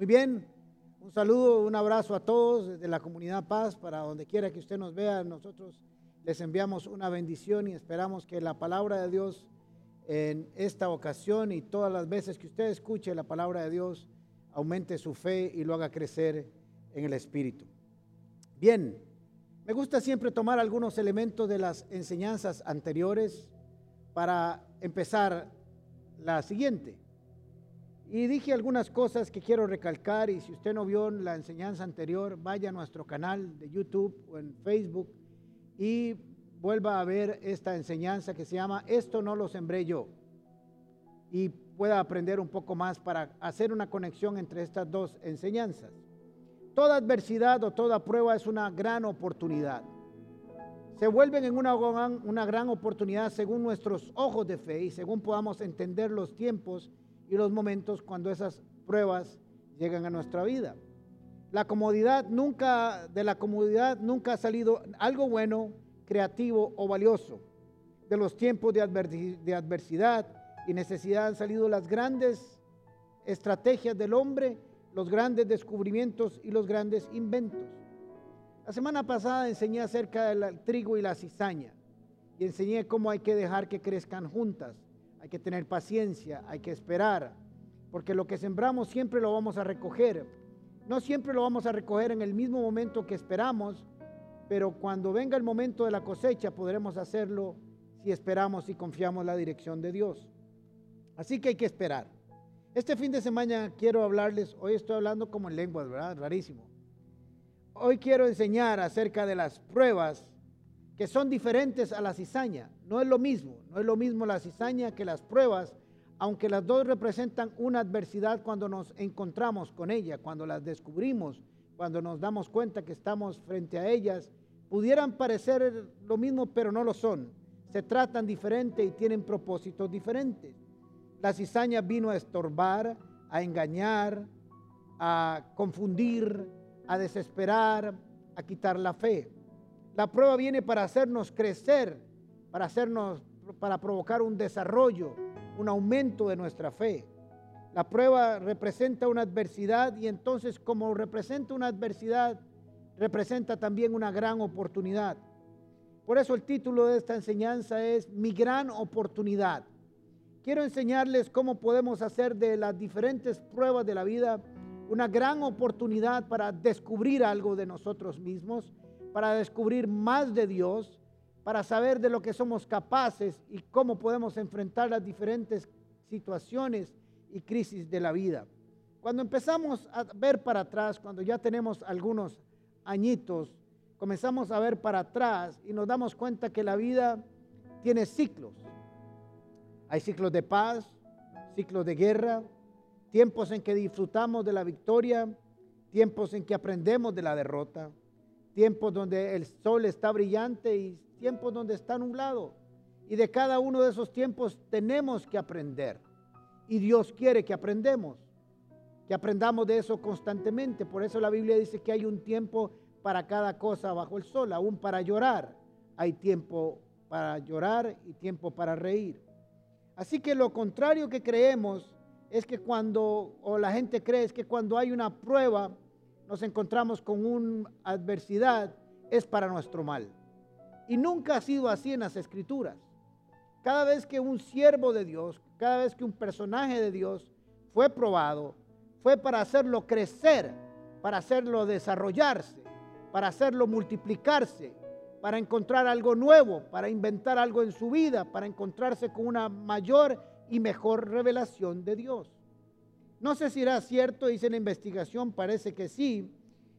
Muy bien, un saludo, un abrazo a todos desde la comunidad Paz, para donde quiera que usted nos vea, nosotros les enviamos una bendición y esperamos que la palabra de Dios en esta ocasión y todas las veces que usted escuche la palabra de Dios, aumente su fe y lo haga crecer en el Espíritu. Bien, me gusta siempre tomar algunos elementos de las enseñanzas anteriores para empezar la siguiente. Y dije algunas cosas que quiero recalcar y si usted no vio la enseñanza anterior, vaya a nuestro canal de YouTube o en Facebook y vuelva a ver esta enseñanza que se llama Esto no lo sembré yo y pueda aprender un poco más para hacer una conexión entre estas dos enseñanzas. Toda adversidad o toda prueba es una gran oportunidad. Se vuelven en una, una gran oportunidad según nuestros ojos de fe y según podamos entender los tiempos y los momentos cuando esas pruebas llegan a nuestra vida. La comodidad nunca, de la comodidad nunca ha salido algo bueno, creativo o valioso. De los tiempos de, adversidad y necesidad han salido las grandes estrategias del hombre, los grandes descubrimientos y los grandes inventos. La semana pasada enseñé acerca del trigo y la cizaña y enseñé cómo hay que dejar que crezcan juntas hay que tener paciencia, hay que esperar, porque lo que sembramos siempre lo vamos a recoger. No siempre lo vamos a recoger en el mismo momento que esperamos, pero cuando venga el momento de la cosecha podremos hacerlo si esperamos y confiamos en la dirección de Dios. Así que hay que esperar. Este fin de semana quiero hablarles, hoy estoy hablando como en lenguas, ¿verdad? Rarísimo. Hoy quiero enseñar acerca de las pruebas que son diferentes a la cizaña. No es lo mismo, no es lo mismo la cizaña que las pruebas, aunque las dos representan una adversidad cuando nos encontramos con ella, cuando las descubrimos, cuando nos damos cuenta que estamos frente a ellas, pudieran parecer lo mismo, pero no lo son. Se tratan diferente y tienen propósitos diferentes. La cizaña vino a estorbar, a engañar, a confundir, a desesperar, a quitar la fe. La prueba viene para hacernos crecer, para hacernos para provocar un desarrollo, un aumento de nuestra fe. La prueba representa una adversidad y entonces como representa una adversidad, representa también una gran oportunidad. Por eso el título de esta enseñanza es Mi gran oportunidad. Quiero enseñarles cómo podemos hacer de las diferentes pruebas de la vida una gran oportunidad para descubrir algo de nosotros mismos para descubrir más de Dios, para saber de lo que somos capaces y cómo podemos enfrentar las diferentes situaciones y crisis de la vida. Cuando empezamos a ver para atrás, cuando ya tenemos algunos añitos, comenzamos a ver para atrás y nos damos cuenta que la vida tiene ciclos. Hay ciclos de paz, ciclos de guerra, tiempos en que disfrutamos de la victoria, tiempos en que aprendemos de la derrota tiempos donde el sol está brillante y tiempos donde está nublado. Y de cada uno de esos tiempos tenemos que aprender. Y Dios quiere que aprendemos, que aprendamos de eso constantemente. Por eso la Biblia dice que hay un tiempo para cada cosa bajo el sol, aún para llorar. Hay tiempo para llorar y tiempo para reír. Así que lo contrario que creemos es que cuando, o la gente cree, es que cuando hay una prueba, nos encontramos con una adversidad, es para nuestro mal. Y nunca ha sido así en las escrituras. Cada vez que un siervo de Dios, cada vez que un personaje de Dios fue probado, fue para hacerlo crecer, para hacerlo desarrollarse, para hacerlo multiplicarse, para encontrar algo nuevo, para inventar algo en su vida, para encontrarse con una mayor y mejor revelación de Dios. No sé si era cierto, dice la investigación, parece que sí,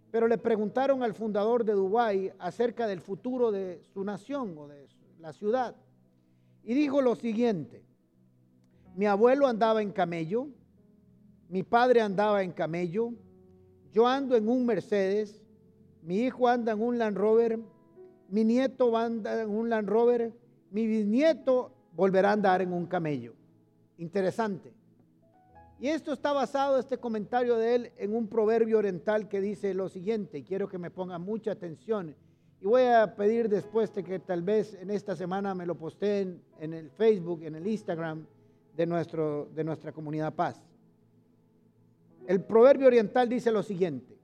pero le preguntaron al fundador de Dubái acerca del futuro de su nación o de la ciudad. Y dijo lo siguiente, mi abuelo andaba en camello, mi padre andaba en camello, yo ando en un Mercedes, mi hijo anda en un Land Rover, mi nieto anda en un Land Rover, mi bisnieto volverá a andar en un camello. Interesante. Y esto está basado, este comentario de él, en un proverbio oriental que dice lo siguiente, quiero que me pongan mucha atención. Y voy a pedir después de que tal vez en esta semana me lo posteen en el Facebook, en el Instagram de, nuestro, de nuestra comunidad Paz. el proverbio oriental dice lo siguiente,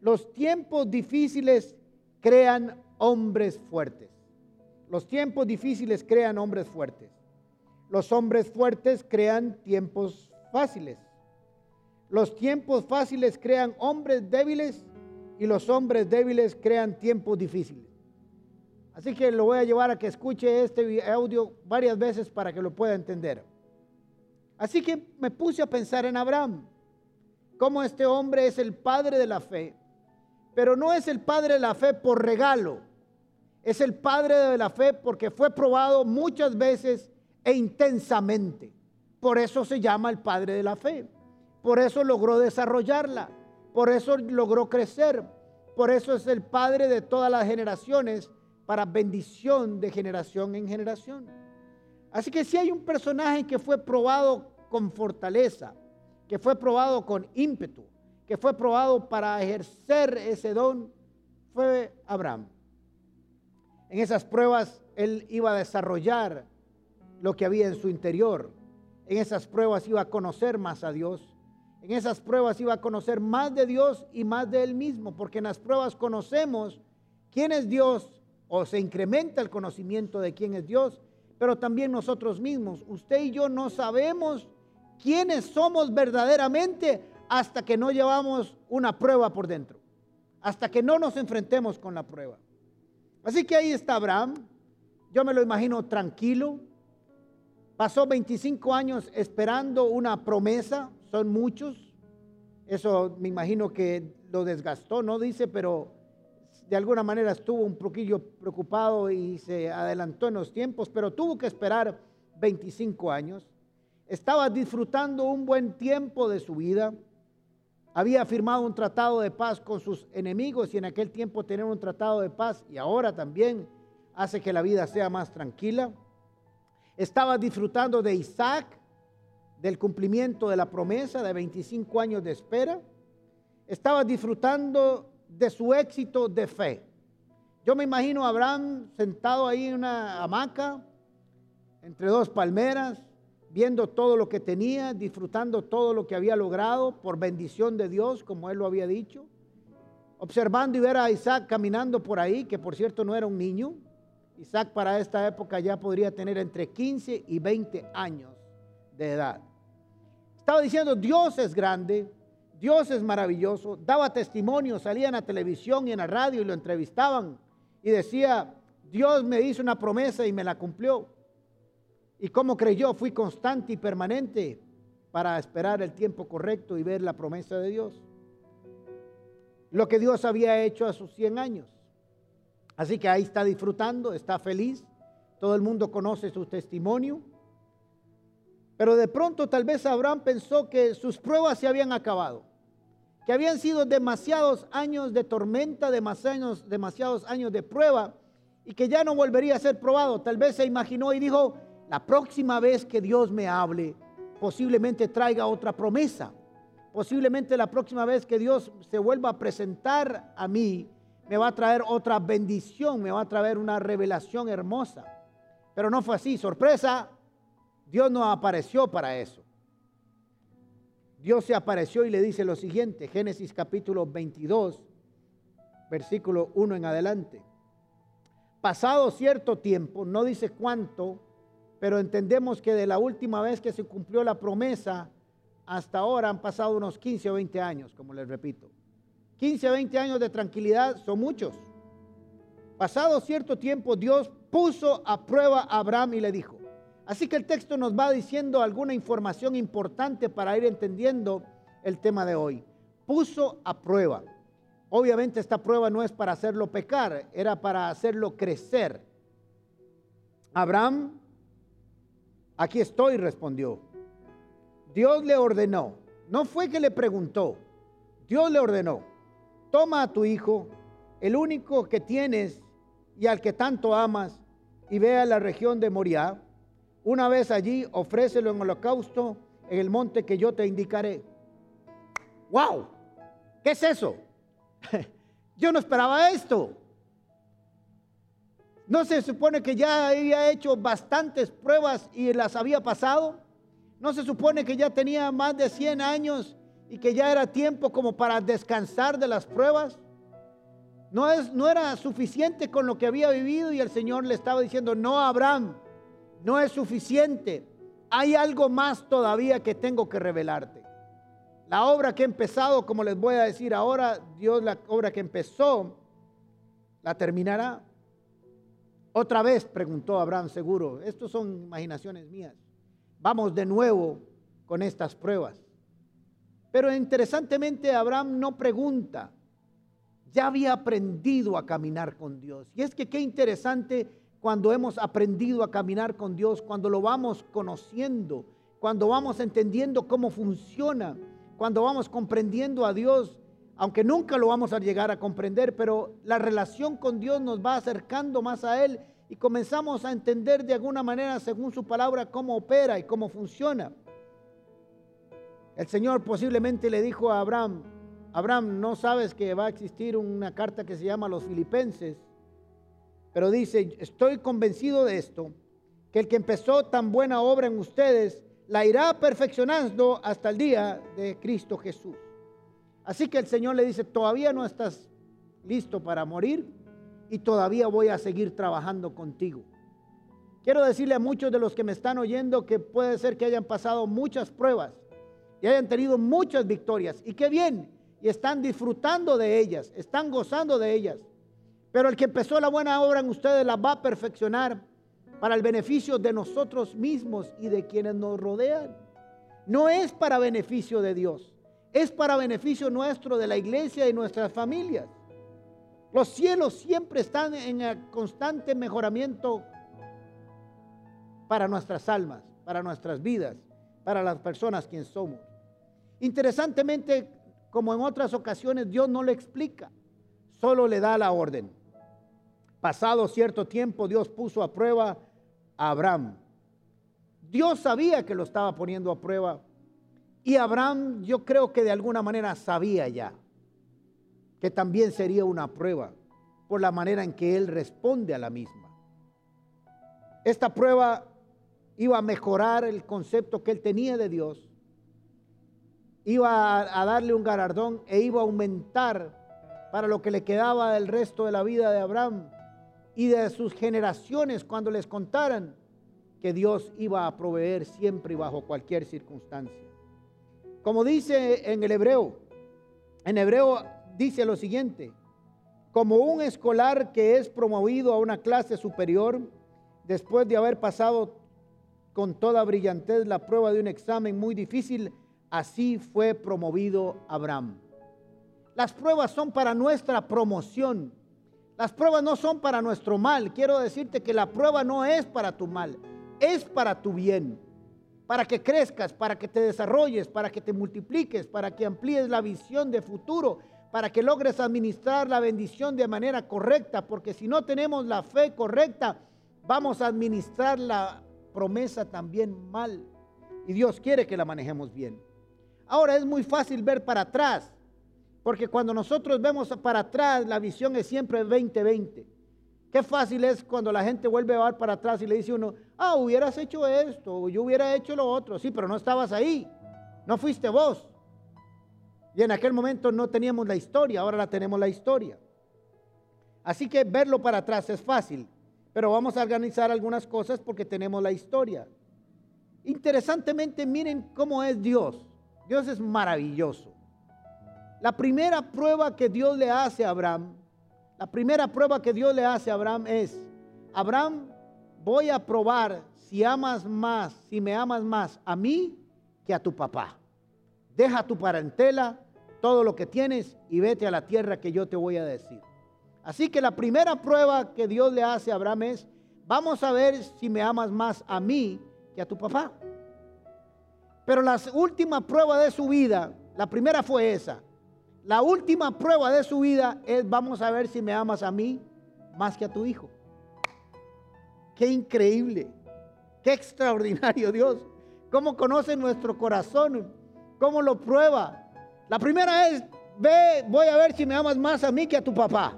los tiempos difíciles crean hombres fuertes. Los tiempos difíciles crean hombres fuertes. Los hombres fuertes crean tiempos fáciles. Los tiempos fáciles crean hombres débiles y los hombres débiles crean tiempos difíciles. Así que lo voy a llevar a que escuche este audio varias veces para que lo pueda entender. Así que me puse a pensar en Abraham, cómo este hombre es el padre de la fe, pero no es el padre de la fe por regalo, es el padre de la fe porque fue probado muchas veces e intensamente. Por eso se llama el padre de la fe, por eso logró desarrollarla, por eso logró crecer, por eso es el padre de todas las generaciones para bendición de generación en generación. Así que si hay un personaje que fue probado con fortaleza, que fue probado con ímpetu, que fue probado para ejercer ese don, fue Abraham. En esas pruebas él iba a desarrollar lo que había en su interior. En esas pruebas iba a conocer más a Dios. En esas pruebas iba a conocer más de Dios y más de él mismo, porque en las pruebas conocemos quién es Dios o se incrementa el conocimiento de quién es Dios, pero también nosotros mismos. Usted y yo no sabemos quiénes somos verdaderamente hasta que no llevamos una prueba por dentro, hasta que no nos enfrentemos con la prueba. Así que ahí está Abraham, yo me lo imagino tranquilo, pasó 25 años esperando una promesa, son muchos, eso me imagino que lo desgastó, no dice, pero de alguna manera estuvo un poquillo preocupado y se adelantó en los tiempos, pero tuvo que esperar 25 años. Estaba disfrutando un buen tiempo de su vida. Había firmado un tratado de paz con sus enemigos y en aquel tiempo tener un tratado de paz y ahora también hace que la vida sea más tranquila. Estaba disfrutando de Isaac, del cumplimiento de la promesa de 25 años de espera. Estaba disfrutando de su éxito de fe. Yo me imagino a Abraham sentado ahí en una hamaca, entre dos palmeras, viendo todo lo que tenía, disfrutando todo lo que había logrado por bendición de Dios, como él lo había dicho, observando y ver a Isaac caminando por ahí, que por cierto no era un niño. Isaac para esta época ya podría tener entre 15 y 20 años de edad. Estaba diciendo, Dios es grande, Dios es maravilloso, daba testimonio, salía en la televisión y en la radio y lo entrevistaban y decía, Dios me hizo una promesa y me la cumplió. Y como creyó, fui constante y permanente para esperar el tiempo correcto y ver la promesa de Dios. Lo que Dios había hecho a sus 100 años. Así que ahí está disfrutando, está feliz. Todo el mundo conoce su testimonio. Pero de pronto tal vez Abraham pensó que sus pruebas se habían acabado que habían sido demasiados años de tormenta, demasiados, demasiados años de prueba y que ya no volvería a ser probado. Tal vez se imaginó y dijo, la próxima vez que Dios me hable, posiblemente traiga otra promesa. Posiblemente la próxima vez que Dios se vuelva a presentar a mí, me va a traer otra bendición, me va a traer una revelación hermosa. Pero no fue así, sorpresa, Dios no apareció para eso. Dios se apareció y le dice lo siguiente, Génesis capítulo 22, versículo 1 en adelante. Pasado cierto tiempo, no dice cuánto, pero entendemos que de la última vez que se cumplió la promesa hasta ahora han pasado unos 15 o 20 años, como les repito. 15 o 20 años de tranquilidad son muchos. Pasado cierto tiempo, Dios puso a prueba a Abraham y le dijo, Así que el texto nos va diciendo alguna información importante para ir entendiendo el tema de hoy. Puso a prueba. Obviamente esta prueba no es para hacerlo pecar, era para hacerlo crecer. Abraham, aquí estoy, respondió. Dios le ordenó, no fue que le preguntó, Dios le ordenó, toma a tu hijo, el único que tienes y al que tanto amas, y ve a la región de Moriah una vez allí, ofrécelo en holocausto en el monte que yo te indicaré. ¡Wow! ¿Qué es eso? yo no esperaba esto. ¿No se supone que ya había hecho bastantes pruebas y las había pasado? ¿No se supone que ya tenía más de 100 años y que ya era tiempo como para descansar de las pruebas. No, es, no era suficiente con lo que había vivido y el Señor le estaba diciendo, no, Abraham, no es suficiente. Hay algo más todavía que tengo que revelarte. La obra que he empezado, como les voy a decir ahora, Dios la obra que empezó, la terminará. Otra vez, preguntó Abraham seguro, estos son imaginaciones mías. Vamos de nuevo con estas pruebas. Pero interesantemente Abraham no pregunta, ya había aprendido a caminar con Dios. Y es que qué interesante cuando hemos aprendido a caminar con Dios, cuando lo vamos conociendo, cuando vamos entendiendo cómo funciona, cuando vamos comprendiendo a Dios, aunque nunca lo vamos a llegar a comprender, pero la relación con Dios nos va acercando más a Él y comenzamos a entender de alguna manera, según su palabra, cómo opera y cómo funciona. El Señor posiblemente le dijo a Abraham, Abraham, no sabes que va a existir una carta que se llama los filipenses, pero dice, estoy convencido de esto, que el que empezó tan buena obra en ustedes, la irá perfeccionando hasta el día de Cristo Jesús. Así que el Señor le dice, todavía no estás listo para morir y todavía voy a seguir trabajando contigo. Quiero decirle a muchos de los que me están oyendo que puede ser que hayan pasado muchas pruebas y hayan tenido muchas victorias. Y qué bien, y están disfrutando de ellas, están gozando de ellas. Pero el que empezó la buena obra en ustedes la va a perfeccionar para el beneficio de nosotros mismos y de quienes nos rodean. No es para beneficio de Dios, es para beneficio nuestro de la iglesia y nuestras familias. Los cielos siempre están en constante mejoramiento para nuestras almas, para nuestras vidas, para las personas quien somos. Interesantemente, como en otras ocasiones, Dios no le explica, solo le da la orden. Pasado cierto tiempo, Dios puso a prueba a Abraham. Dios sabía que lo estaba poniendo a prueba y Abraham yo creo que de alguna manera sabía ya que también sería una prueba por la manera en que él responde a la misma. Esta prueba iba a mejorar el concepto que él tenía de Dios iba a, darle un galardón e iba a aumentar para lo que le quedaba del resto de la vida de Abraham y de sus generaciones cuando les contaran que Dios iba a proveer siempre y bajo cualquier circunstancia. Como dice en el hebreo, en hebreo dice lo siguiente, como un escolar que es promovido a una clase superior después de haber pasado con toda brillantez la prueba de un examen muy difícil, Así fue promovido Abraham. Las pruebas son para nuestra promoción. Las pruebas no son para nuestro mal. Quiero decirte que la prueba no es para tu mal, es para tu bien. Para que crezcas, para que te desarrolles, para que te multipliques, para que amplíes la visión de futuro, para que logres administrar la bendición de manera correcta. Porque si no tenemos la fe correcta, vamos a administrar la promesa también mal. Y Dios quiere que la manejemos bien. Ahora es muy fácil ver para atrás, porque cuando nosotros vemos para atrás, la visión es siempre 2020. Qué fácil es cuando la gente vuelve a ver para atrás y le dice uno, ah, hubieras hecho esto, yo hubiera hecho lo otro. Sí, pero no estabas ahí, no fuiste vos. Y en aquel momento no teníamos la historia, ahora la tenemos la historia. Así que verlo para atrás es fácil, pero vamos a organizar algunas cosas porque tenemos la historia. Interesantemente, miren cómo es Dios. Dios es maravilloso. La primera prueba que Dios le hace a Abraham, la primera prueba que Dios le hace a Abraham es, Abraham, voy a probar si amas más, si me amas más a mí que a tu papá. Deja tu parentela, todo lo que tienes y vete a la tierra que yo te voy a decir. Así que la primera prueba que Dios le hace a Abraham es, vamos a ver si me amas más a mí que a tu papá. Pero la última prueba de su vida, la primera fue esa. La última prueba de su vida es, vamos a ver si me amas a mí más que a tu hijo. Qué increíble, qué extraordinario Dios. Cómo conoce nuestro corazón, cómo lo prueba. La primera es, ve, voy a ver si me amas más a mí que a tu papá.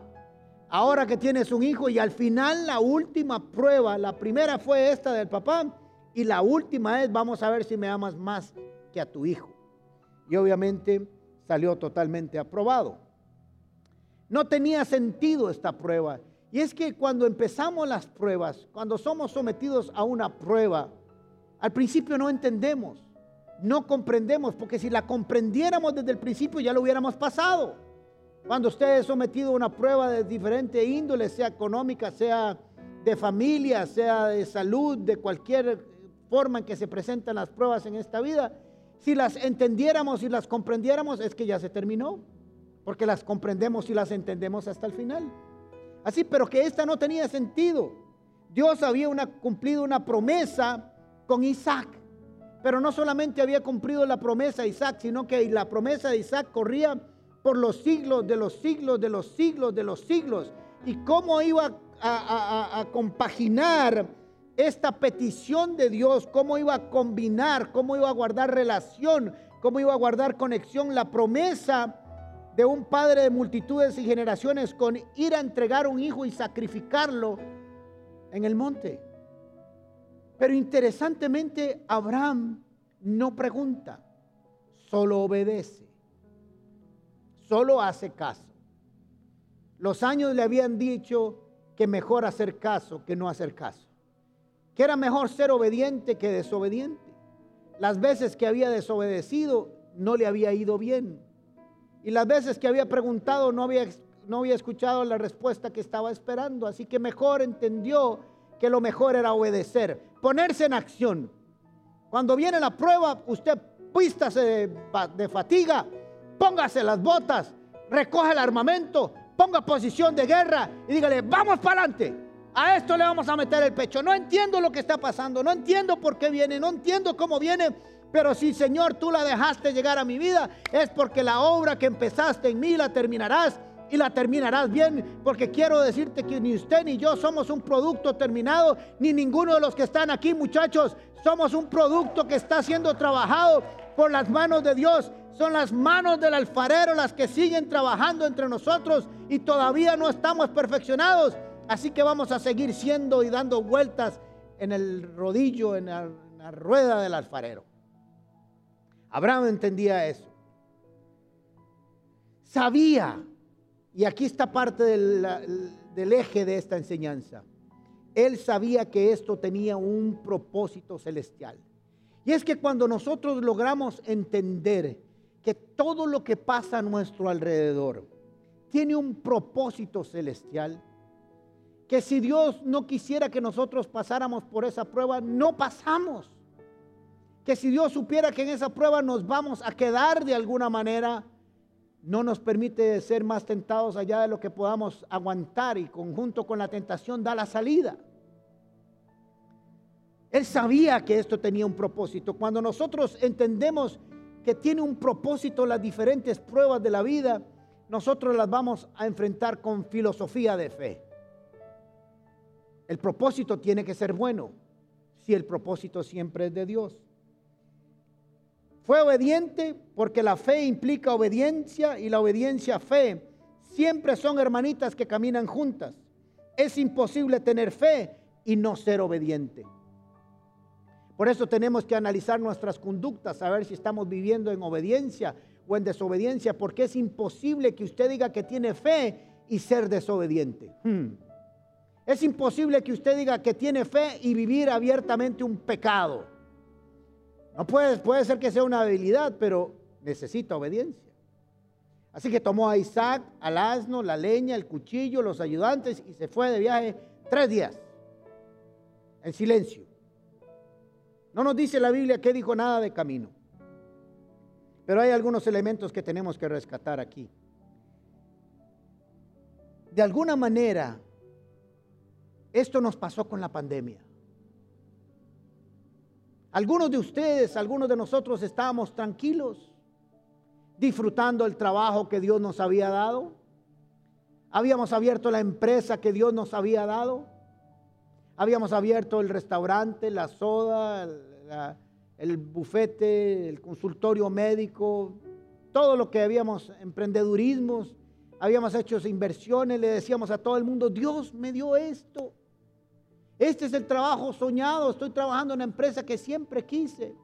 Ahora que tienes un hijo y al final la última prueba, la primera fue esta del papá y la última es, vamos a ver si me amas más que a tu hijo. y obviamente salió totalmente aprobado. No tenía sentido esta prueba. Y es que cuando empezamos las pruebas, cuando somos sometidos a una prueba, al principio no entendemos, no comprendemos, porque si la comprendiéramos desde el principio ya lo hubiéramos pasado. Cuando usted es sometido a una prueba de diferente índole, sea económica, sea de familia, sea de salud, de cualquier forma en que se presentan las pruebas en esta vida, si las entendiéramos y las comprendiéramos, es que ya se terminó, porque las comprendemos y las entendemos hasta el final. Así, pero que esta no tenía sentido. Dios había cumplido una promesa con Isaac, pero no solamente había cumplido la promesa de Isaac, sino que la promesa de Isaac corría por los siglos de los siglos de los siglos de los siglos. ¿Y cómo iba a, compaginar esta petición de Dios? ¿Cómo iba a combinar? ¿Cómo iba a guardar relación? ¿Cómo iba a guardar conexión? La promesa de un padre de multitudes y generaciones con ir a entregar un hijo y sacrificarlo en el monte. Pero interesantemente, Abraham no pregunta, solo obedece solo hace caso. Los años le habían dicho que mejor hacer caso que no hacer caso. Que era mejor ser obediente que desobediente. Las veces que había desobedecido no le había ido bien. Y las veces que había preguntado no había, no había escuchado la respuesta que estaba esperando. Así que mejor entendió que lo mejor era obedecer, ponerse en acción. Cuando viene la prueba, usted pístase de, de fatiga póngase las botas, recoge el armamento, ponga posición de guerra y dígale, vamos para adelante. A esto le vamos a meter el pecho. No entiendo lo que está pasando, no entiendo por qué viene, no entiendo cómo viene, pero si Señor tú la dejaste llegar a mi vida, es porque la obra que empezaste en mí la terminarás y la terminarás bien, porque quiero decirte que ni usted ni yo somos un producto terminado, ni ninguno de los que están aquí, muchachos, somos un producto que está siendo trabajado por las manos de Dios. Son las manos del alfarero las que siguen trabajando entre nosotros y todavía no estamos perfeccionados. Así que vamos a seguir siendo y dando vueltas en el rodillo, en la, rueda del alfarero. Abraham entendía eso. Sabía, y aquí está parte del, eje de esta enseñanza, él sabía que esto tenía un propósito celestial. Y es que cuando nosotros logramos entender que todo lo que pasa a nuestro alrededor tiene un propósito celestial, que si Dios no quisiera que nosotros pasáramos por esa prueba, no pasamos. Que si Dios supiera que en esa prueba nos vamos a quedar de alguna manera, no nos permite ser más tentados allá de lo que podamos aguantar y conjunto con la tentación da la salida. Él sabía que esto tenía un propósito. Cuando nosotros entendemos que tiene un propósito las diferentes pruebas de la vida, nosotros las vamos a enfrentar con filosofía de fe. El propósito tiene que ser bueno, si el propósito siempre es de Dios. Fue obediente porque la fe implica obediencia y la obediencia fe siempre son hermanitas que caminan juntas. Es imposible tener fe y no ser obediente. Por eso tenemos que analizar nuestras conductas, saber si estamos viviendo en obediencia o en desobediencia, porque es imposible que usted diga que tiene fe y ser desobediente. Hmm. Es imposible que usted diga que tiene fe y vivir abiertamente un pecado. No puede, puede ser que sea una habilidad, pero necesita obediencia. Así que tomó a Isaac, al asno, la leña, el cuchillo, los ayudantes y se fue de viaje tres días en silencio. No nos dice la Biblia que dijo nada de camino. Pero hay algunos elementos que tenemos que rescatar aquí. De alguna manera, esto nos pasó con la pandemia. Algunos de ustedes, algunos de nosotros estábamos tranquilos, disfrutando el trabajo que Dios nos había dado. Habíamos abierto la empresa que Dios nos había dado. Habíamos abierto el restaurante, la soda, el bufete, el consultorio médico, todo lo que habíamos, emprendedurismos, habíamos hecho inversiones, le decíamos a todo el mundo, Dios me dio esto. Este es el trabajo soñado, estoy trabajando en una empresa que siempre quise.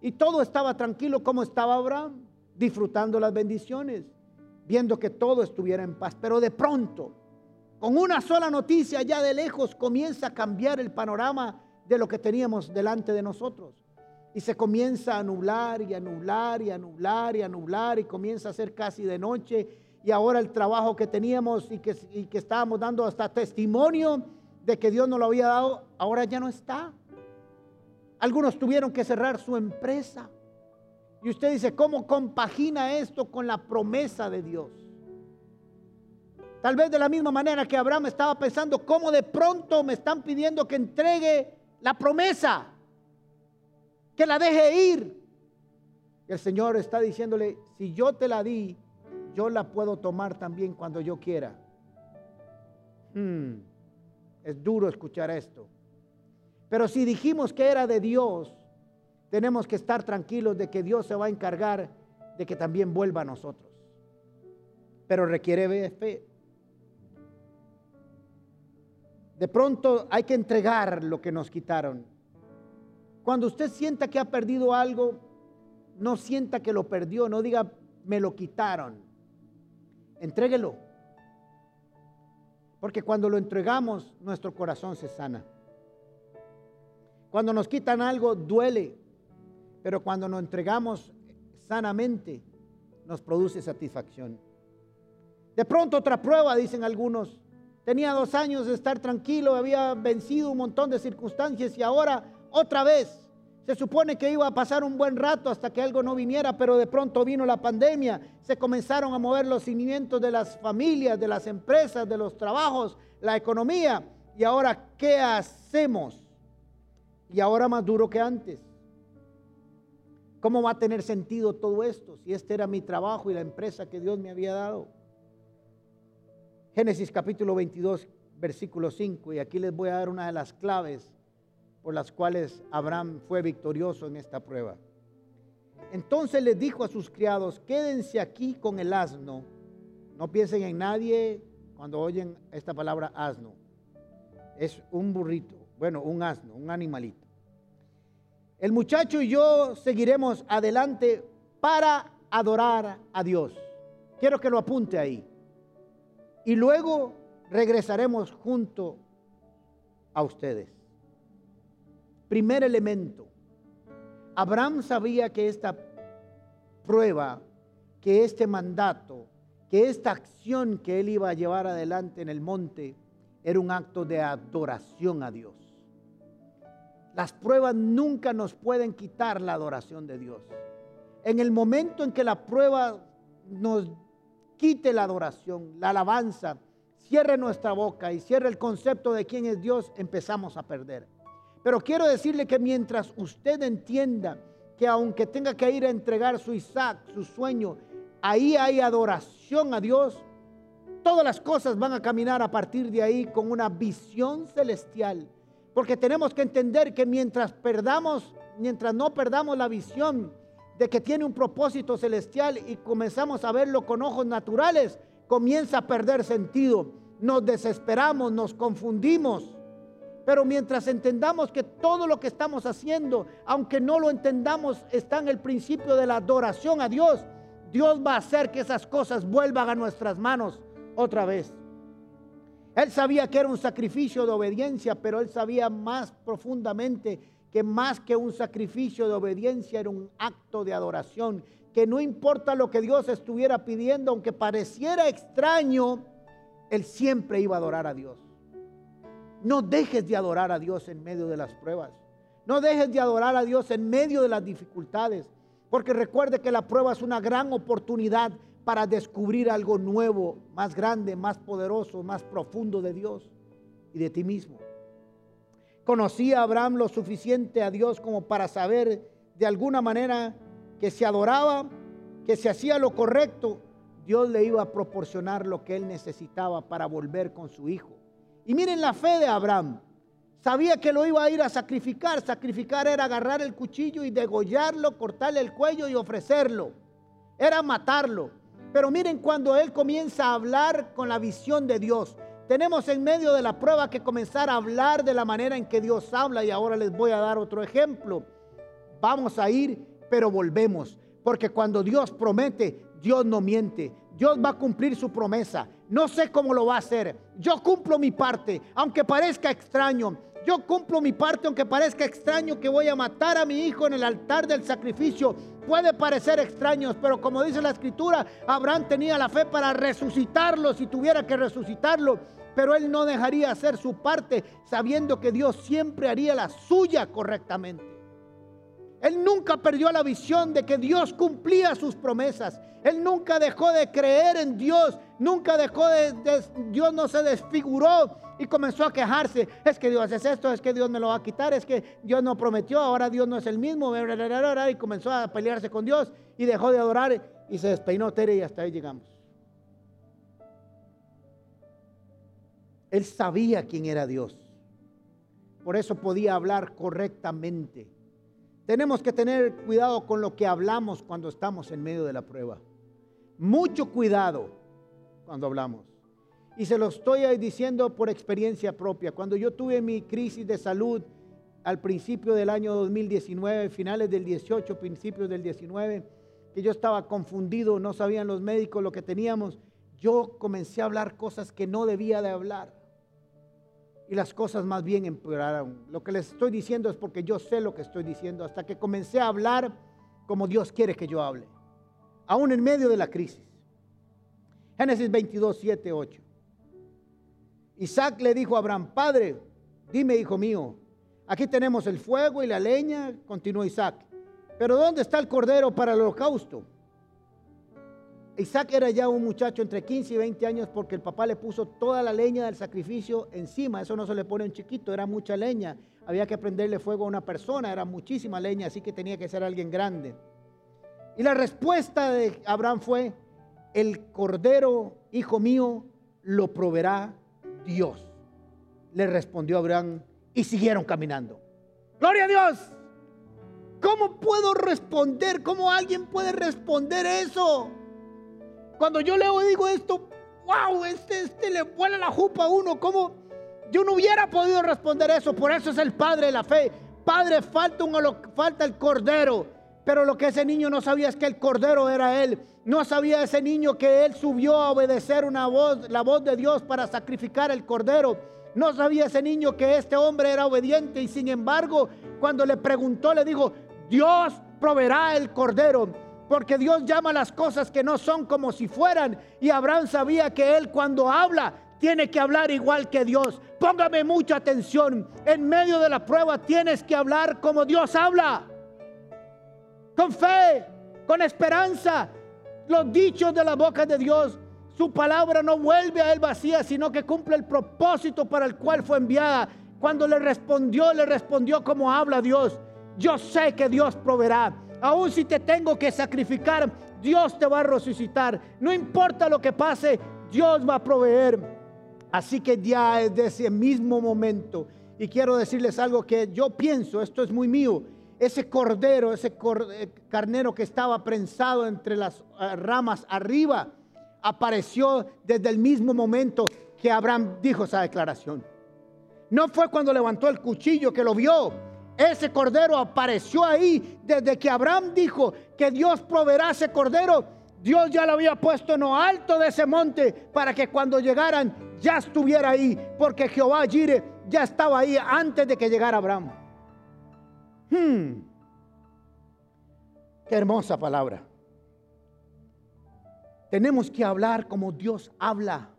Y todo estaba tranquilo como estaba Abraham, disfrutando las bendiciones, viendo que todo estuviera en paz. Pero de pronto, con una sola noticia ya de lejos, comienza a cambiar el panorama de lo que teníamos delante de nosotros. Y se comienza a nublar y a nublar y a nublar y a nublar y comienza a ser casi de noche. Y ahora el trabajo que teníamos y que, y que estábamos dando hasta testimonio de que Dios nos lo había dado, ahora ya no está. Algunos tuvieron que cerrar su empresa. Y usted dice, ¿cómo compagina esto con la promesa de Dios? Tal vez de la misma manera que Abraham estaba pensando, ¿cómo de pronto me están pidiendo que entregue la promesa? Que la deje ir. El Señor está diciéndole, si yo te la di, yo la puedo tomar también cuando yo quiera. Hmm. Es duro escuchar esto. Pero si dijimos que era de Dios, tenemos que estar tranquilos de que Dios se va a encargar de que también vuelva a nosotros. Pero requiere fe. De pronto hay que entregar lo que nos quitaron. Cuando usted sienta que ha perdido algo, no sienta que lo perdió, no diga me lo quitaron. Entréguelo. Porque cuando lo entregamos, nuestro corazón se sana. Cuando nos quitan algo, duele. Pero cuando nos entregamos sanamente, nos produce satisfacción. De pronto otra prueba, dicen algunos. Tenía dos años de estar tranquilo, había vencido un montón de circunstancias y ahora otra vez. Se supone que iba a pasar un buen rato hasta que algo no viniera, pero de pronto vino la pandemia. Se comenzaron a mover los cimientos de las familias, de las empresas, de los trabajos, la economía. Y ahora, ¿qué hacemos? Y ahora más duro que antes. ¿Cómo va a tener sentido todo esto si este era mi trabajo y la empresa que Dios me había dado? Génesis capítulo 22, versículo 5. Y aquí les voy a dar una de las claves por las cuales Abraham fue victorioso en esta prueba. Entonces les dijo a sus criados, quédense aquí con el asno. No piensen en nadie cuando oyen esta palabra asno. Es un burrito, bueno, un asno, un animalito. El muchacho y yo seguiremos adelante para adorar a Dios. Quiero que lo apunte ahí. Y luego regresaremos junto a ustedes. Primer elemento. Abraham sabía que esta prueba, que este mandato, que esta acción que él iba a llevar adelante en el monte era un acto de adoración a Dios. Las pruebas nunca nos pueden quitar la adoración de Dios. En el momento en que la prueba nos quite la adoración, la alabanza, cierre nuestra boca y cierre el concepto de quién es Dios, empezamos a perder. Pero quiero decirle que mientras usted entienda que aunque tenga que ir a entregar su Isaac, su sueño, ahí hay adoración a Dios, todas las cosas van a caminar a partir de ahí con una visión celestial. Porque tenemos que entender que mientras perdamos, mientras no perdamos la visión de que tiene un propósito celestial y comenzamos a verlo con ojos naturales, comienza a perder sentido. Nos desesperamos, nos confundimos pero mientras entendamos que todo lo que estamos haciendo, aunque no lo entendamos, está en el principio de la adoración a Dios, Dios va a hacer que esas cosas vuelvan a nuestras manos otra vez. Él sabía que era un sacrificio de obediencia, pero él sabía más profundamente que más que un sacrificio de obediencia era un acto de adoración, que no importa lo que Dios estuviera pidiendo, aunque pareciera extraño, él siempre iba a adorar a Dios. No dejes de adorar a Dios en medio de las pruebas. No dejes de adorar a Dios en medio de las dificultades. Porque recuerde que la prueba es una gran oportunidad para descubrir algo nuevo, más grande, más poderoso, más profundo de Dios y de ti mismo. Conocía Abraham lo suficiente a Dios como para saber de alguna manera que si adoraba, que si hacía lo correcto, Dios le iba a proporcionar lo que él necesitaba para volver con su hijo. Y miren la fe de Abraham. Sabía que lo iba a ir a sacrificar. Sacrificar era agarrar el cuchillo y degollarlo, cortarle el cuello y ofrecerlo. Era matarlo. Pero miren cuando él comienza a hablar con la visión de Dios. Tenemos en medio de la prueba que comenzar a hablar de la manera en que Dios habla y ahora les voy a dar otro ejemplo. Vamos a ir pero volvemos. Porque cuando Dios promete, Dios no miente. Dios va a cumplir su promesa. No sé cómo lo va a hacer. Yo cumplo mi parte, aunque parezca extraño. Yo cumplo mi parte, aunque parezca extraño que voy a matar a mi hijo en el altar del sacrificio. Puede parecer extraño, pero como dice la escritura, Abraham tenía la fe para resucitarlo si tuviera que resucitarlo. Pero él no dejaría hacer su parte sabiendo que Dios siempre haría la suya correctamente. Él nunca perdió la visión de que Dios cumplía sus promesas. Él nunca dejó de creer en Dios. Nunca dejó de, Dios no se desfiguró y comenzó a quejarse. Es que Dios es esto, es que Dios me lo va a quitar, es que Dios no prometió, ahora Dios no es el mismo. Y comenzó a pelearse con Dios y dejó de adorar y se despeinó Tere y hasta ahí llegamos. Él sabía quién era Dios. Por eso podía hablar correctamente. Tenemos que tener cuidado con lo que hablamos cuando estamos en medio de la prueba. Mucho cuidado cuando hablamos. Y se lo estoy diciendo por experiencia propia. Cuando yo tuve mi crisis de salud al principio del año 2019, finales del 18, principios del 19, que yo estaba confundido, no sabían los médicos lo que teníamos, yo comencé a hablar cosas que no debía de hablar y las cosas más bien empeoraron. Lo que les estoy diciendo es porque yo sé lo que estoy diciendo, hasta que comencé a hablar como Dios quiere que yo hable, aún en medio de la crisis. Génesis 22, 7, 8. Isaac le dijo a Abraham, Padre, dime, hijo mío, aquí tenemos el fuego y la leña, continuó Isaac, pero ¿dónde está el cordero para el holocausto? Isaac era ya un muchacho entre 15 y 20 años porque el papá le puso toda la leña del sacrificio encima. Eso no se le pone a un chiquito, era mucha leña. Había que prenderle fuego a una persona, era muchísima leña, así que tenía que ser alguien grande. Y la respuesta de Abraham fue, el cordero, hijo mío, lo proveerá Dios. Le respondió Abraham y siguieron caminando. Gloria a Dios. ¿Cómo puedo responder? ¿Cómo alguien puede responder eso? Cuando yo leo digo esto, wow, este, este le vuela la jupa a uno. ¿Cómo? Yo no hubiera podido responder eso. Por eso es el padre de la fe. Padre, falta, un, falta el cordero. Pero lo que ese niño no sabía es que el cordero era él. No sabía ese niño que él subió a obedecer una voz, la voz de Dios para sacrificar el cordero. No sabía ese niño que este hombre era obediente y sin embargo, cuando le preguntó, le dijo, Dios proveerá el cordero. Porque Dios llama las cosas que no son como si fueran. Y Abraham sabía que él cuando habla tiene que hablar igual que Dios. Póngame mucha atención. En medio de la prueba tienes que hablar como Dios habla. Con fe, con esperanza. Los dichos de la boca de Dios. Su palabra no vuelve a él vacía, sino que cumple el propósito para el cual fue enviada. Cuando le respondió, le respondió como habla Dios. Yo sé que Dios proveerá. Aún si te tengo que sacrificar, Dios te va a resucitar. No importa lo que pase, Dios va a proveer. Así que ya desde ese mismo momento, y quiero decirles algo que yo pienso, esto es muy mío, ese cordero, ese eh, carnero que estaba prensado entre las eh, ramas arriba, apareció desde el mismo momento que Abraham dijo esa declaración. No fue cuando levantó el cuchillo que lo vio, ese cordero apareció ahí desde que Abraham dijo que Dios proveerá ese cordero. Dios ya lo había puesto en lo alto de ese monte para que cuando llegaran ya estuviera ahí, porque Jehová Jireh ya estaba ahí antes de que llegara Abraham. Hmm. Qué hermosa palabra. Tenemos que hablar como Dios habla.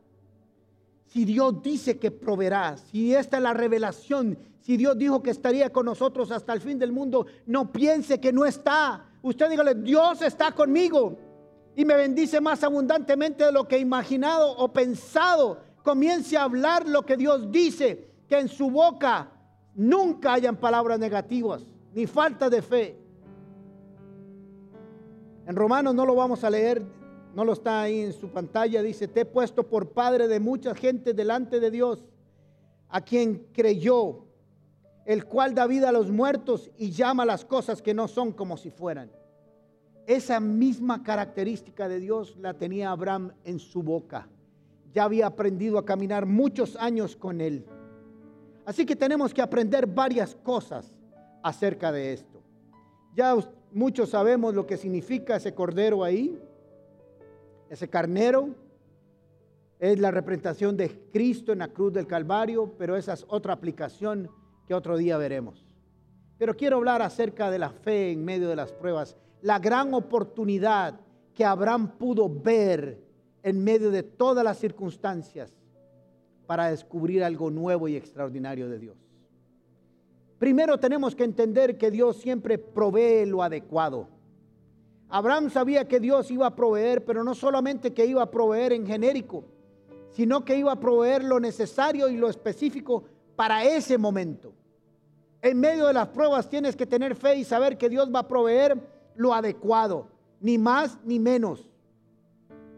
Si Dios dice que proveerá, si esta es la revelación, si Dios dijo que estaría con nosotros hasta el fin del mundo, no piense que no está. Usted dígale, Dios está conmigo y me bendice más abundantemente de lo que he imaginado o pensado. Comience a hablar lo que Dios dice, que en su boca nunca hayan palabras negativas, ni falta de fe. En Romanos no lo vamos a leer, no lo está ahí en su pantalla, dice, te he puesto por padre de mucha gente delante de Dios, a quien creyó el cual da vida a los muertos y llama las cosas que no son como si fueran. Esa misma característica de Dios la tenía Abraham en su boca. Ya había aprendido a caminar muchos años con él. Así que tenemos que aprender varias cosas acerca de esto. Ya muchos sabemos lo que significa ese cordero ahí, ese carnero. Es la representación de Cristo en la cruz del Calvario, pero esa es otra aplicación que otro día veremos. Pero quiero hablar acerca de la fe en medio de las pruebas, la gran oportunidad que Abraham pudo ver en medio de todas las circunstancias para descubrir algo nuevo y extraordinario de Dios. Primero tenemos que entender que Dios siempre provee lo adecuado. Abraham sabía que Dios iba a proveer, pero no solamente que iba a proveer en genérico, sino que iba a proveer lo necesario y lo específico para ese momento. En medio de las pruebas tienes que tener fe y saber que Dios va a proveer lo adecuado, ni más ni menos.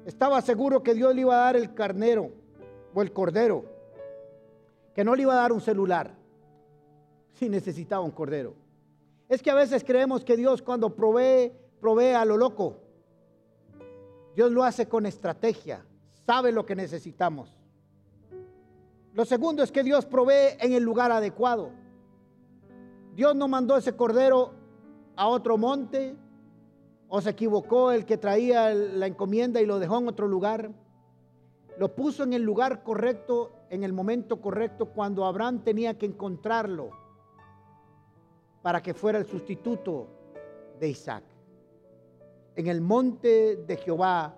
Estaba seguro que Dios le iba a dar el carnero o el cordero, que no le iba a dar un celular si necesitaba un cordero. Es que a veces creemos que Dios cuando provee, provee a lo loco. Dios lo hace con estrategia, sabe lo que necesitamos. Lo segundo es que Dios provee en el lugar adecuado. Dios no mandó ese cordero a otro monte o se equivocó el que traía la encomienda y lo dejó en otro lugar. Lo puso en el lugar correcto, en el momento correcto, cuando Abraham tenía que encontrarlo para que fuera el sustituto de Isaac. En el monte de Jehová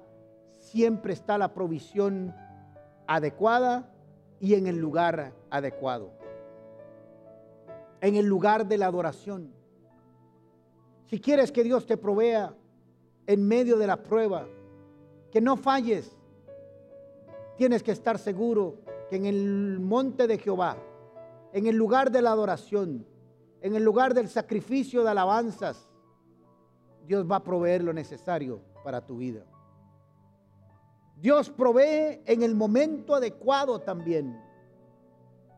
siempre está la provisión adecuada y en el lugar adecuado. En el lugar de la adoración. Si quieres que Dios te provea en medio de la prueba, que no falles, tienes que estar seguro que en el monte de Jehová, en el lugar de la adoración, en el lugar del sacrificio de alabanzas, Dios va a proveer lo necesario para tu vida. Dios provee en el momento adecuado también.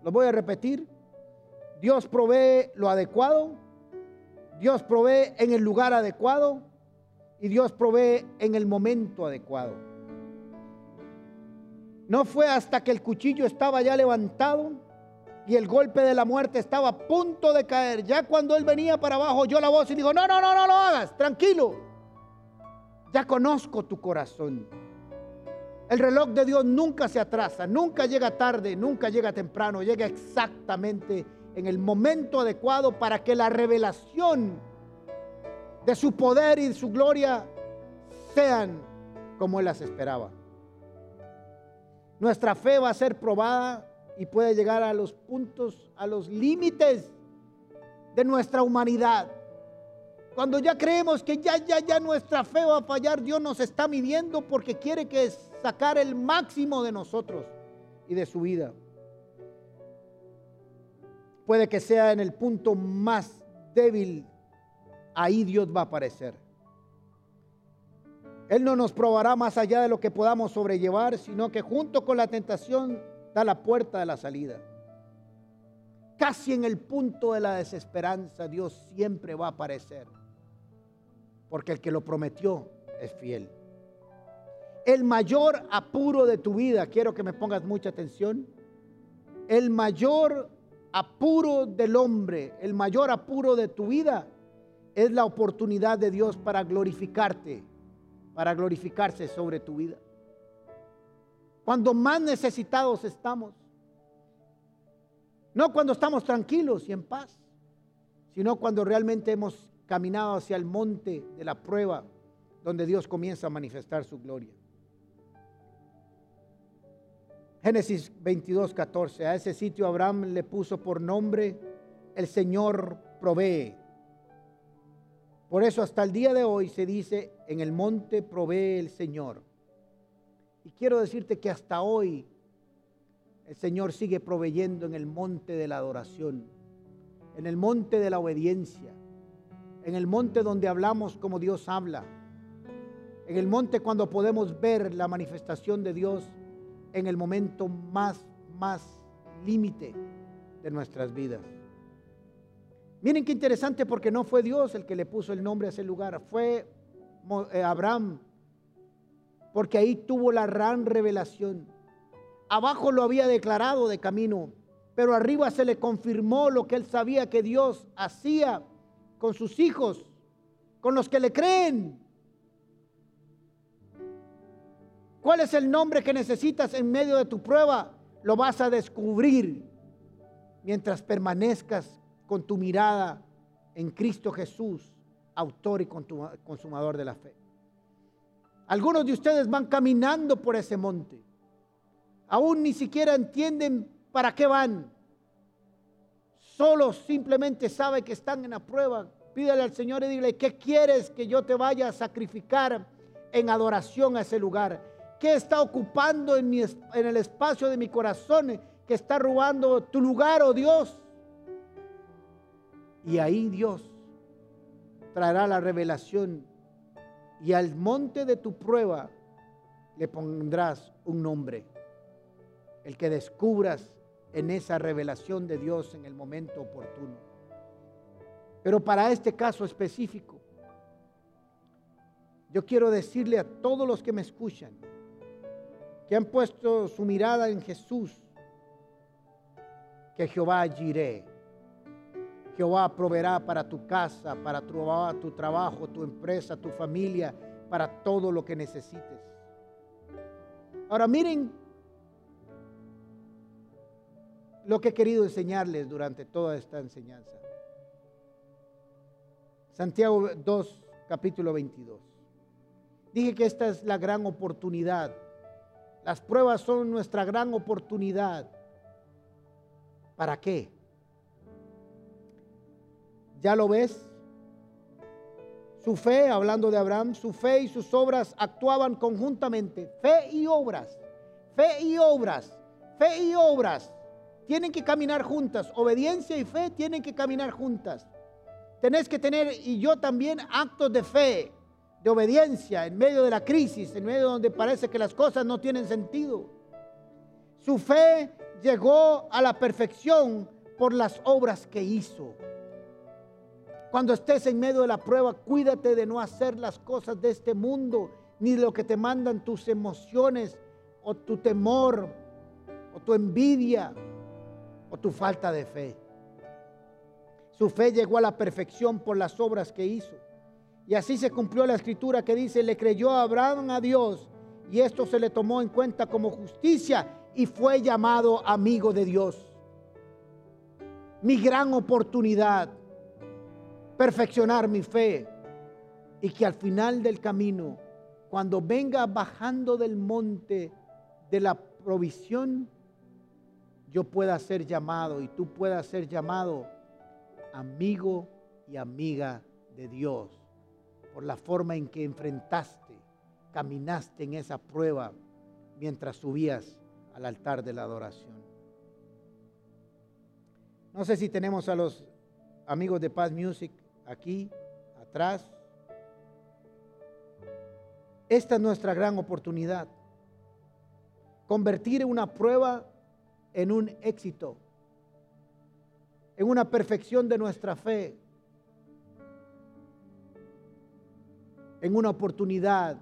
Lo voy a repetir. Dios provee lo adecuado. Dios provee en el lugar adecuado. Y Dios provee en el momento adecuado. No fue hasta que el cuchillo estaba ya levantado y el golpe de la muerte estaba a punto de caer. Ya cuando él venía para abajo, oyó la voz y dijo, no, no, no, no lo hagas, tranquilo. Ya conozco tu corazón. El reloj de Dios nunca se atrasa, nunca llega tarde, nunca llega temprano, llega exactamente en el momento adecuado para que la revelación de su poder y de su gloria sean como Él las esperaba. Nuestra fe va a ser probada y puede llegar a los puntos, a los límites de nuestra humanidad. Cuando ya creemos que ya, ya, ya nuestra fe va a fallar, Dios nos está midiendo porque quiere que sacar el máximo de nosotros y de su vida. Puede que sea en el punto más débil, ahí Dios va a aparecer. Él no nos probará más allá de lo que podamos sobrellevar, sino que junto con la tentación da la puerta de la salida. Casi en el punto de la desesperanza, Dios siempre va a aparecer. Porque el que lo prometió es fiel. El mayor apuro de tu vida, quiero que me pongas mucha atención, el mayor apuro del hombre, el mayor apuro de tu vida es la oportunidad de Dios para glorificarte, para glorificarse sobre tu vida cuando más necesitados estamos. No cuando estamos tranquilos y en paz, sino cuando realmente hemos caminado hacia el monte de la prueba donde Dios comienza a manifestar su gloria. Génesis 22, 14. A ese sitio Abraham le puso por nombre el Señor provee. Por eso hasta el día de hoy se dice, en el monte provee el Señor. Y quiero decirte que hasta hoy el Señor sigue proveyendo en el monte de la adoración, en el monte de la obediencia, en el monte donde hablamos como Dios habla, en el monte cuando podemos ver la manifestación de Dios en el momento más, más límite de nuestras vidas. Miren qué interesante porque no fue Dios el que le puso el nombre a ese lugar, fue eh, Abraham porque ahí tuvo la gran revelación. Abajo lo había declarado de camino, pero arriba se le confirmó lo que él sabía que Dios hacía con sus hijos con los que le creen. ¿Cuál es el nombre que necesitas en medio de tu prueba? Lo vas a descubrir mientras permanezcas con tu mirada en Cristo Jesús, autor y consumador de la fe. Algunos de ustedes van caminando por ese monte. Aún ni siquiera entienden para qué van. Solo simplemente sabe que están en la prueba. Pídele al Señor y dile, ¿qué quieres que yo te vaya a sacrificar en adoración a ese lugar? ¿Qué está ocupando en, en el espacio de mi corazón que está robando tu lugar, oh Dios? Y ahí Dios traerá la revelación y al monte de tu prueba le pondrás un nombre. El que descubras en esa revelación de Dios en el momento oportuno. Pero para este caso específico, yo quiero decirle a todos los que me escuchan, que han puesto su mirada en Jesús, que Jehová Jireh, Jehová proveerá para tu casa, para tu, tu trabajo, tu empresa, tu familia, para todo lo que necesites. Ahora miren lo que he querido enseñarles durante toda esta enseñanza. Santiago 2, capítulo 22. Dije que esta es la gran oportunidad. Las pruebas son nuestra gran oportunidad. ¿Para qué? ¿Ya lo ves? Su fe, hablando de Abraham, su fe y sus obras actuaban conjuntamente. Fe y obras, fe y obras, fe y obras. Tienen que caminar juntas. Obediencia y fe tienen que caminar juntas. Tenés que tener, y yo también, actos de fe, de obediencia en medio de la crisis, en medio donde parece que las cosas no tienen sentido. Su fe llegó a la perfección por las obras que hizo. Cuando estés en medio de la prueba, cuídate de no hacer las cosas de este mundo, ni lo que te mandan tus emociones o tu temor o tu envidia o tu falta de fe. Su fe llegó a la perfección por las obras que hizo. Y así se cumplió la escritura que dice, le creyó Abraham a Dios y esto se le tomó en cuenta como justicia y fue llamado amigo de Dios. Mi gran oportunidad perfeccionar mi fe y que al final del camino, cuando venga bajando del monte de la provisión, yo pueda ser llamado y tú puedas ser llamado amigo y amiga de Dios por la forma en que enfrentaste, caminaste en esa prueba mientras subías al altar de la adoración. No sé si tenemos a los amigos de Paz Music aquí, atrás. Esta es nuestra gran oportunidad. Convertir una prueba en un éxito, en una perfección de nuestra fe, en una oportunidad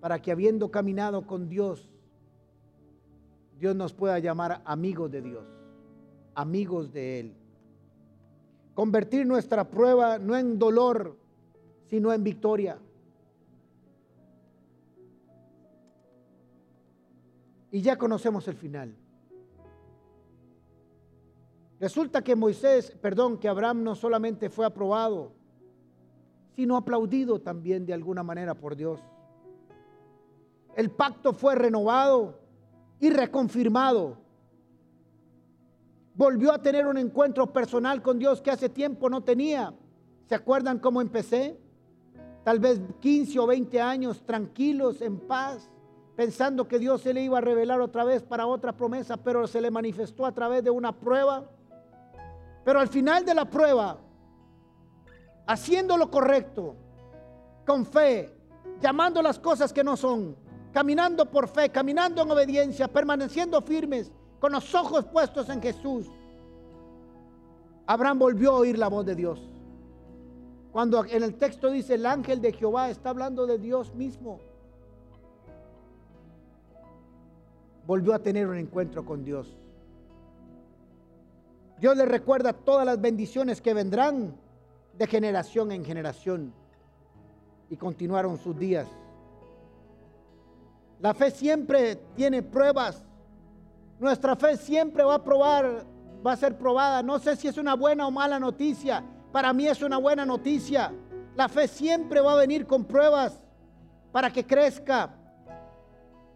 para que habiendo caminado con Dios, Dios nos pueda llamar amigos de Dios, amigos de Él. Convertir nuestra prueba no en dolor, sino en victoria. Y ya conocemos el final. Resulta que Moisés, perdón, que Abraham no solamente fue aprobado, sino aplaudido también de alguna manera por Dios. El pacto fue renovado y reconfirmado volvió a tener un encuentro personal con Dios que hace tiempo no tenía. ¿Se acuerdan cómo empecé? Tal vez 15 o 20 años tranquilos, en paz, pensando que Dios se le iba a revelar otra vez para otra promesa, pero se le manifestó a través de una prueba. Pero al final de la prueba, haciendo lo correcto, con fe, llamando las cosas que no son, caminando por fe, caminando en obediencia, permaneciendo firmes, con los ojos puestos en Jesús, Abraham volvió a oír la voz de Dios. Cuando en el texto dice el ángel de Jehová, está hablando de Dios mismo. Volvió a tener un encuentro con Dios. Dios le recuerda todas las bendiciones que vendrán de generación en generación. y continuaron sus días. La fe siempre tiene pruebas. Nuestra fe siempre va a probar, va a ser probada. No sé si es una buena o mala noticia. Para mí es una buena noticia. La fe siempre va a venir con pruebas para que crezca.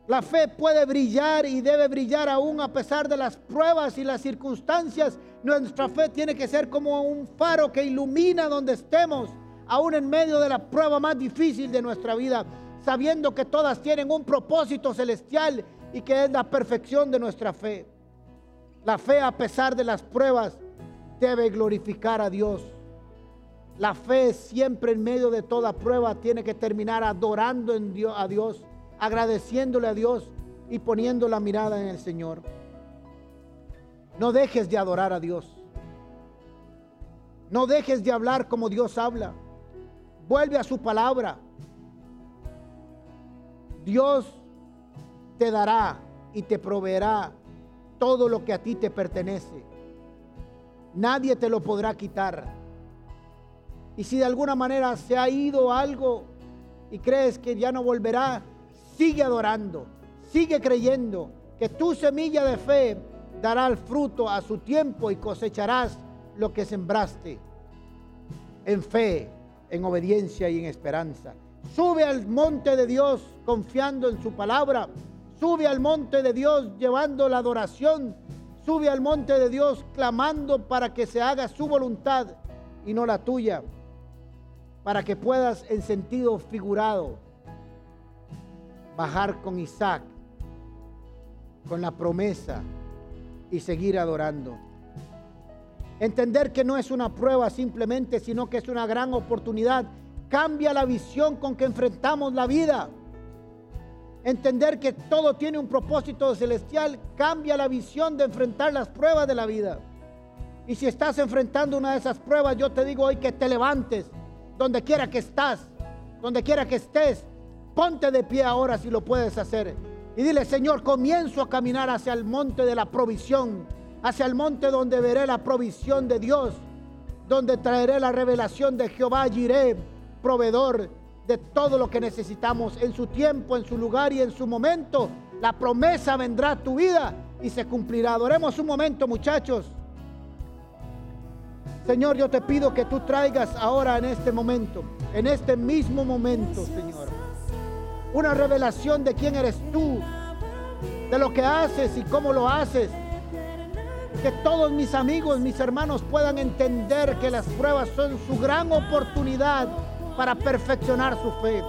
La fe puede brillar y debe brillar aún a pesar de las pruebas y las circunstancias. Nuestra fe tiene que ser como un faro que ilumina donde estemos, aún en medio de la prueba más difícil de nuestra vida, sabiendo que todas tienen un propósito celestial y que es la perfección de nuestra fe. La fe a pesar de las pruebas debe glorificar a Dios. La fe siempre en medio de toda prueba tiene que terminar adorando a Dios agradeciéndole a Dios y poniendo la mirada en el Señor. No dejes de adorar a Dios. No dejes de hablar como Dios habla. Vuelve a su palabra. Dios te dará y te proveerá todo lo que a ti te pertenece. Nadie te lo podrá quitar. Y si de alguna manera se ha ido algo y crees que ya no volverá, Sigue adorando, sigue creyendo que tu semilla de fe dará el fruto a su tiempo y cosecharás lo que sembraste en fe, en obediencia y en esperanza. Sube al monte de Dios confiando en su palabra. Sube al monte de Dios llevando la adoración. Sube al monte de Dios clamando para que se haga su voluntad y no la tuya. Para que puedas en sentido figurado bajar con Isaac, con la promesa y seguir adorando. Entender que no es una prueba simplemente, sino que es una gran oportunidad. Cambia la visión con que enfrentamos la vida. Entender que todo tiene un propósito celestial cambia la visión de enfrentar las pruebas de la vida. Y si estás enfrentando una de esas pruebas, yo te digo hoy que te levantes, donde quiera que estás, donde quiera que estés, Ponte de pie ahora si lo puedes hacer. Y dile, Señor, comienzo a caminar hacia el monte de la provisión, hacia el monte donde veré la provisión de Dios, donde traeré la revelación de Jehová Jireh, proveedor de todo lo que necesitamos en su tiempo, en su lugar y en su momento. La promesa vendrá a tu vida y se cumplirá. Adoremos un momento, muchachos. Señor, yo te pido que tú traigas ahora en este momento, en este mismo momento, Señor una revelación de quién eres tú, de lo que haces y cómo lo haces. Que todos mis amigos, mis hermanos puedan entender que las pruebas son su gran oportunidad para perfeccionar su fe,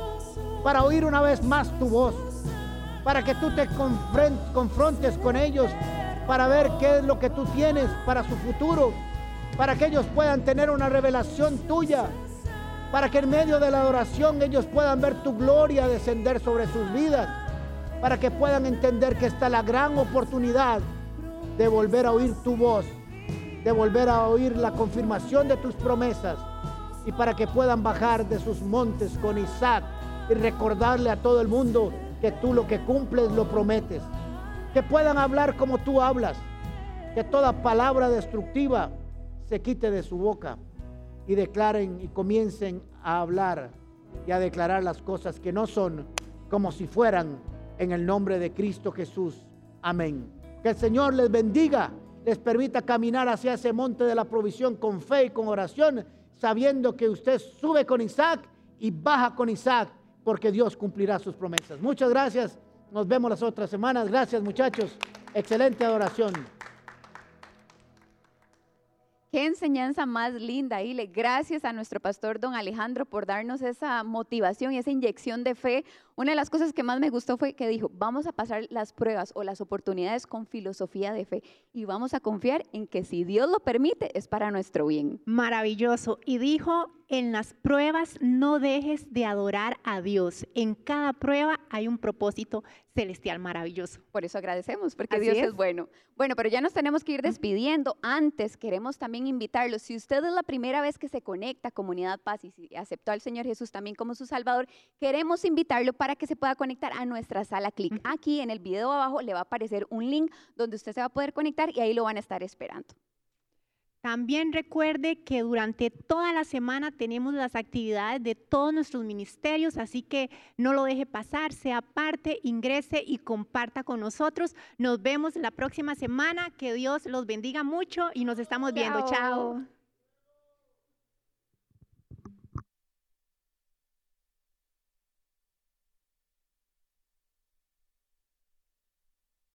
para oír una vez más tu voz, para que tú te confrontes con ellos, para ver qué es lo que tú tienes para su futuro, para que ellos puedan tener una revelación tuya para que en medio de la adoración ellos puedan ver tu gloria descender sobre sus vidas, para que puedan entender que está la gran oportunidad de volver a oír tu voz, de volver a oír la confirmación de tus promesas y para que puedan bajar de sus montes con Isaac y recordarle a todo el mundo que tú lo que cumples lo prometes, que puedan hablar como tú hablas, que toda palabra destructiva se quite de su boca y declaren y comiencen a hablar y a declarar las cosas que no son como si fueran en el nombre de Cristo Jesús. Amén. Que el Señor les bendiga, les permita caminar hacia ese monte de la provisión con fe y con oración, sabiendo que usted sube con Isaac y baja con Isaac, porque Dios cumplirá sus promesas. Muchas gracias. Nos vemos las otras semanas. Gracias muchachos. Excelente adoración. Qué enseñanza más linda, Ile. Gracias a nuestro pastor don Alejandro por darnos esa motivación y esa inyección de fe. Una de las cosas que más me gustó fue que dijo, vamos a pasar las pruebas o las oportunidades con filosofía de fe y vamos a confiar en que si Dios lo permite es para nuestro bien. Maravilloso. Y dijo, en las pruebas no dejes de adorar a Dios. En cada prueba hay un propósito celestial maravilloso. Por eso agradecemos, porque Dios es. bueno. Bueno, pero ya nos tenemos que ir despidiendo. Antes queremos también invitarlos, si usted es la primera vez que se conecta a Comunidad Paz y si aceptó al Señor Jesús también como su Salvador, queremos invitarlo para que se pueda conectar a nuestra sala Click. Aquí en el video abajo le va a aparecer un link donde usted se va a poder conectar y ahí lo van a estar esperando. También recuerde que durante toda la semana tenemos las actividades de todos nuestros ministerios, así que no lo deje pasar, sea parte, ingrese y comparta con nosotros. Nos vemos la próxima semana. Que Dios los bendiga mucho y nos estamos viendo. Chao. Chao.